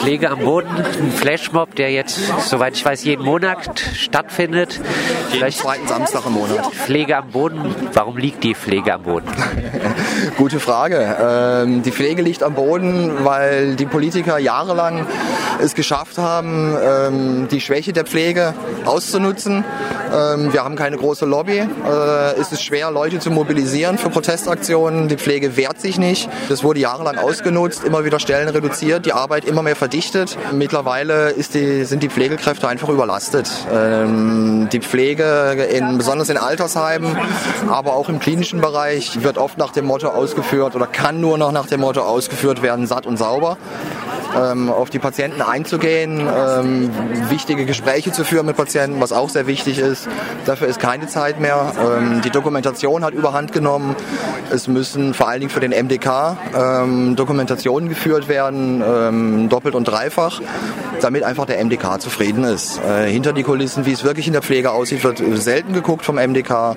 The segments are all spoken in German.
Pflege am Boden, ein Flashmob, der jetzt, soweit ich weiß, jeden Monat stattfindet. Jeden zweiten Samstag im Monat. Pflege am Boden, warum liegt die Pflege am Boden? Gute Frage. Ähm, die Pflege liegt am Boden, weil die Politiker jahrelang es geschafft haben, ähm, die Schwäche der Pflege auszunutzen. Ähm, wir haben keine große Lobby. Äh, es ist schwer, Leute zu mobilisieren für Protestaktionen. Die Pflege wehrt sich nicht. Das wurde jahrelang ausgenutzt, immer wieder Stellen reduziert, die Arbeit immer mehr verdichtet. Mittlerweile die, sind die Pflegekräfte einfach überlastet. Ähm, die Pflege, in, besonders in Altersheimen, aber auch im klinischen Bereich, wird oft nach dem Motto ausgeführt oder kann nur noch nach dem Motto ausgeführt werden, satt und sauber ähm, auf die Patienten einzugehen, ähm, wichtige Gespräche zu führen mit Patienten, was auch sehr wichtig ist. Dafür ist keine Zeit mehr. Ähm, die Dokumentation hat überhand genommen. Es müssen vor allen Dingen für den MDK ähm, Dokumentationen geführt werden, ähm, doppelt und dreifach, damit einfach der MDK zufrieden ist. Äh, hinter die Kulissen, wie es wirklich in der Pflege aussieht, wird selten geguckt vom MDK.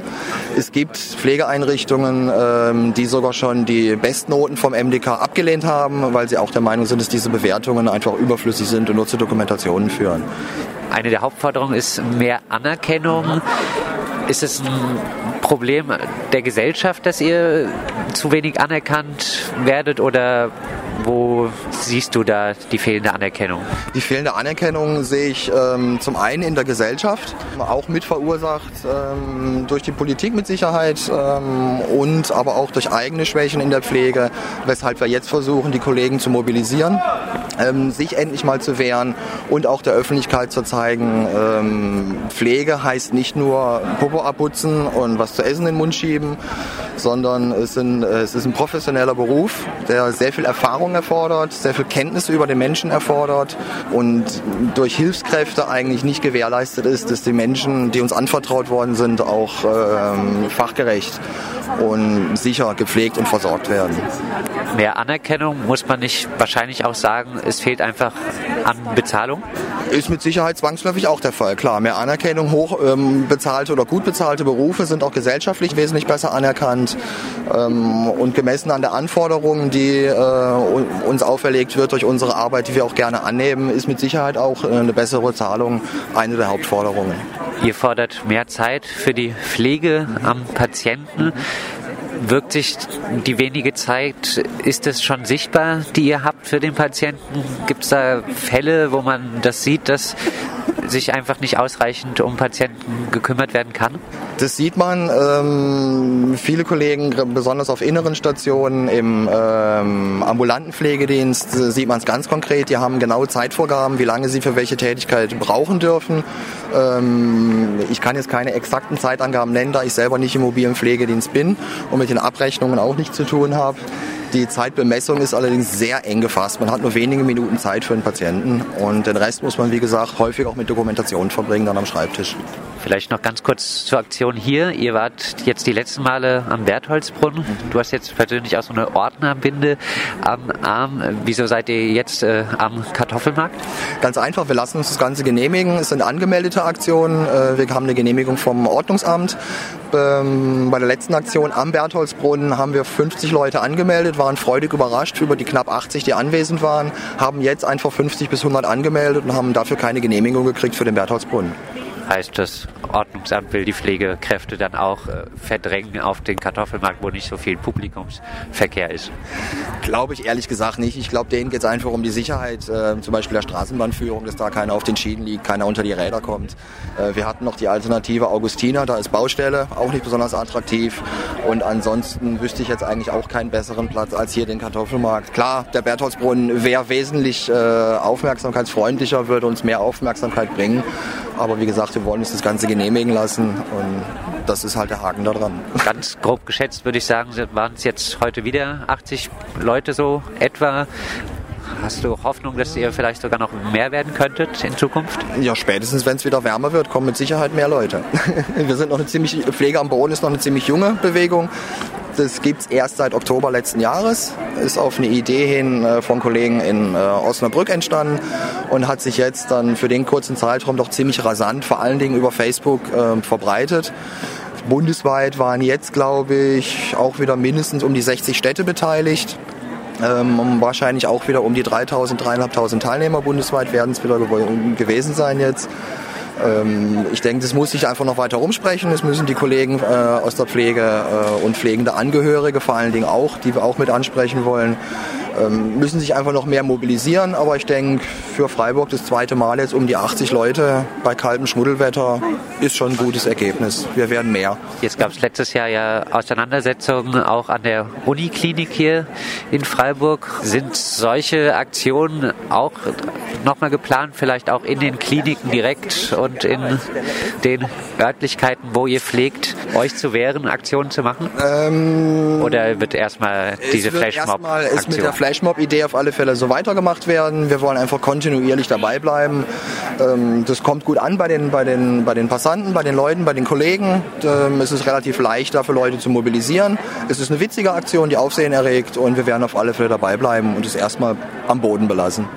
Es gibt Pflegeeinrichtungen, ähm, die sogar schon die Bestnoten vom MDK abgelehnt haben, weil sie auch der Meinung sind, dass diese Bewertung Bewertungen einfach überflüssig sind und nur zu Dokumentationen führen. Eine der Hauptforderungen ist mehr Anerkennung. Ist es ein Problem der Gesellschaft, dass ihr zu wenig anerkannt werdet oder wo siehst du da die fehlende Anerkennung? Die fehlende Anerkennung sehe ich ähm, zum einen in der Gesellschaft, auch mit verursacht ähm, durch die Politik mit Sicherheit ähm, und aber auch durch eigene Schwächen in der Pflege, weshalb wir jetzt versuchen, die Kollegen zu mobilisieren, ähm, sich endlich mal zu wehren und auch der Öffentlichkeit zu zeigen, ähm, Pflege heißt nicht nur Popo abputzen und was zu essen in den Mund schieben, sondern es, sind, äh, es ist ein professioneller Beruf, der sehr viel Erfahrung erfordert, sehr viel Kenntnisse über den Menschen erfordert und durch Hilfskräfte eigentlich nicht gewährleistet ist, dass die Menschen, die uns anvertraut worden sind, auch ähm, fachgerecht und sicher gepflegt und versorgt werden. Mehr Anerkennung muss man nicht wahrscheinlich auch sagen, es fehlt einfach an Bezahlung? Ist mit Sicherheit zwangsläufig auch der Fall, klar. Mehr Anerkennung, hoch ähm, bezahlte oder gut bezahlte Berufe sind auch gesellschaftlich wesentlich besser anerkannt ähm, und gemessen an der Anforderungen, die äh, uns auferlegt wird durch unsere Arbeit, die wir auch gerne annehmen, ist mit Sicherheit auch äh, eine bessere Zahlung eine der Hauptforderungen. Ihr fordert mehr Zeit für die Pflege am Patienten. Wirkt sich die wenige Zeit, ist es schon sichtbar, die ihr habt für den Patienten? Gibt es da Fälle, wo man das sieht, dass sich einfach nicht ausreichend um Patienten gekümmert werden kann? Das sieht man. Ähm, viele Kollegen, besonders auf inneren Stationen, im ähm, ambulanten Pflegedienst, äh, sieht man es ganz konkret. Die haben genaue Zeitvorgaben, wie lange sie für welche Tätigkeit brauchen dürfen. Ähm, ich kann jetzt keine exakten Zeitangaben nennen, da ich selber nicht im mobilen Pflegedienst bin und mit den Abrechnungen auch nichts zu tun habe. Die Zeitbemessung ist allerdings sehr eng gefasst. Man hat nur wenige Minuten Zeit für einen Patienten und den Rest muss man, wie gesagt, häufig auch mit Dokumentation verbringen, dann am Schreibtisch. Vielleicht noch ganz kurz zur Aktion hier. Ihr wart jetzt die letzten Male am Bertholdsbrunnen. Du hast jetzt persönlich auch so eine Ordnerbinde am Arm. Wieso seid ihr jetzt äh, am Kartoffelmarkt? Ganz einfach, wir lassen uns das Ganze genehmigen. Es sind angemeldete Aktionen. Äh, wir haben eine Genehmigung vom Ordnungsamt. Ähm, bei der letzten Aktion am Bertholdsbrunnen haben wir 50 Leute angemeldet, waren freudig überrascht über die knapp 80, die anwesend waren, haben jetzt einfach 50 bis 100 angemeldet und haben dafür keine Genehmigung gekriegt für den Bertholdsbrunnen heißt, das Ordnungsamt will die Pflegekräfte dann auch äh, verdrängen auf den Kartoffelmarkt, wo nicht so viel Publikumsverkehr ist? Glaube ich ehrlich gesagt nicht. Ich glaube, denen geht es einfach um die Sicherheit, äh, zum Beispiel der Straßenbahnführung, dass da keiner auf den Schienen liegt, keiner unter die Räder kommt. Äh, wir hatten noch die Alternative Augustina, da ist Baustelle, auch nicht besonders attraktiv. Und ansonsten wüsste ich jetzt eigentlich auch keinen besseren Platz als hier den Kartoffelmarkt. Klar, der Bertholdsbrunnen wäre wesentlich äh, aufmerksamkeitsfreundlicher, würde uns mehr Aufmerksamkeit bringen. Aber wie gesagt, wir wollen uns das Ganze genehmigen lassen und das ist halt der Haken da dran. Ganz grob geschätzt würde ich sagen, waren es jetzt heute wieder 80 Leute so etwa. Hast du Hoffnung, dass ihr vielleicht sogar noch mehr werden könntet in Zukunft? Ja, spätestens wenn es wieder wärmer wird, kommen mit Sicherheit mehr Leute. Wir sind noch eine ziemlich, Pflege am Boden ist noch eine ziemlich junge Bewegung. Das gibt es erst seit Oktober letzten Jahres, ist auf eine Idee hin äh, von Kollegen in äh, Osnabrück entstanden und hat sich jetzt dann für den kurzen Zeitraum doch ziemlich rasant, vor allen Dingen über Facebook, äh, verbreitet. Bundesweit waren jetzt, glaube ich, auch wieder mindestens um die 60 Städte beteiligt. Ähm, wahrscheinlich auch wieder um die 3.000, 3.500 Teilnehmer bundesweit werden es wieder gewesen sein jetzt. Ähm, ich denke, das muss sich einfach noch weiter rumsprechen. Es müssen die Kollegen äh, aus der Pflege äh, und pflegende Angehörige vor allen Dingen auch, die wir auch mit ansprechen wollen, müssen sich einfach noch mehr mobilisieren. Aber ich denke, für Freiburg das zweite Mal jetzt um die 80 Leute bei kaltem Schmuddelwetter ist schon ein gutes Ergebnis. Wir werden mehr. Jetzt gab es letztes Jahr ja Auseinandersetzungen auch an der Uniklinik hier in Freiburg. Sind solche Aktionen auch nochmal geplant, vielleicht auch in den Kliniken direkt und in den Örtlichkeiten, wo ihr pflegt, euch zu wehren, Aktionen zu machen? Ähm, Oder wird erstmal diese Flashmob-Aktion? Flashmob-Idee auf alle Fälle so weitergemacht werden. Wir wollen einfach kontinuierlich dabei bleiben. Ähm, das kommt gut an bei den, bei, den, bei den Passanten, bei den Leuten, bei den Kollegen. Ähm, es ist relativ leicht, dafür Leute zu mobilisieren. Es ist eine witzige Aktion, die Aufsehen erregt und wir werden auf alle Fälle dabei bleiben und es erstmal am Boden belassen.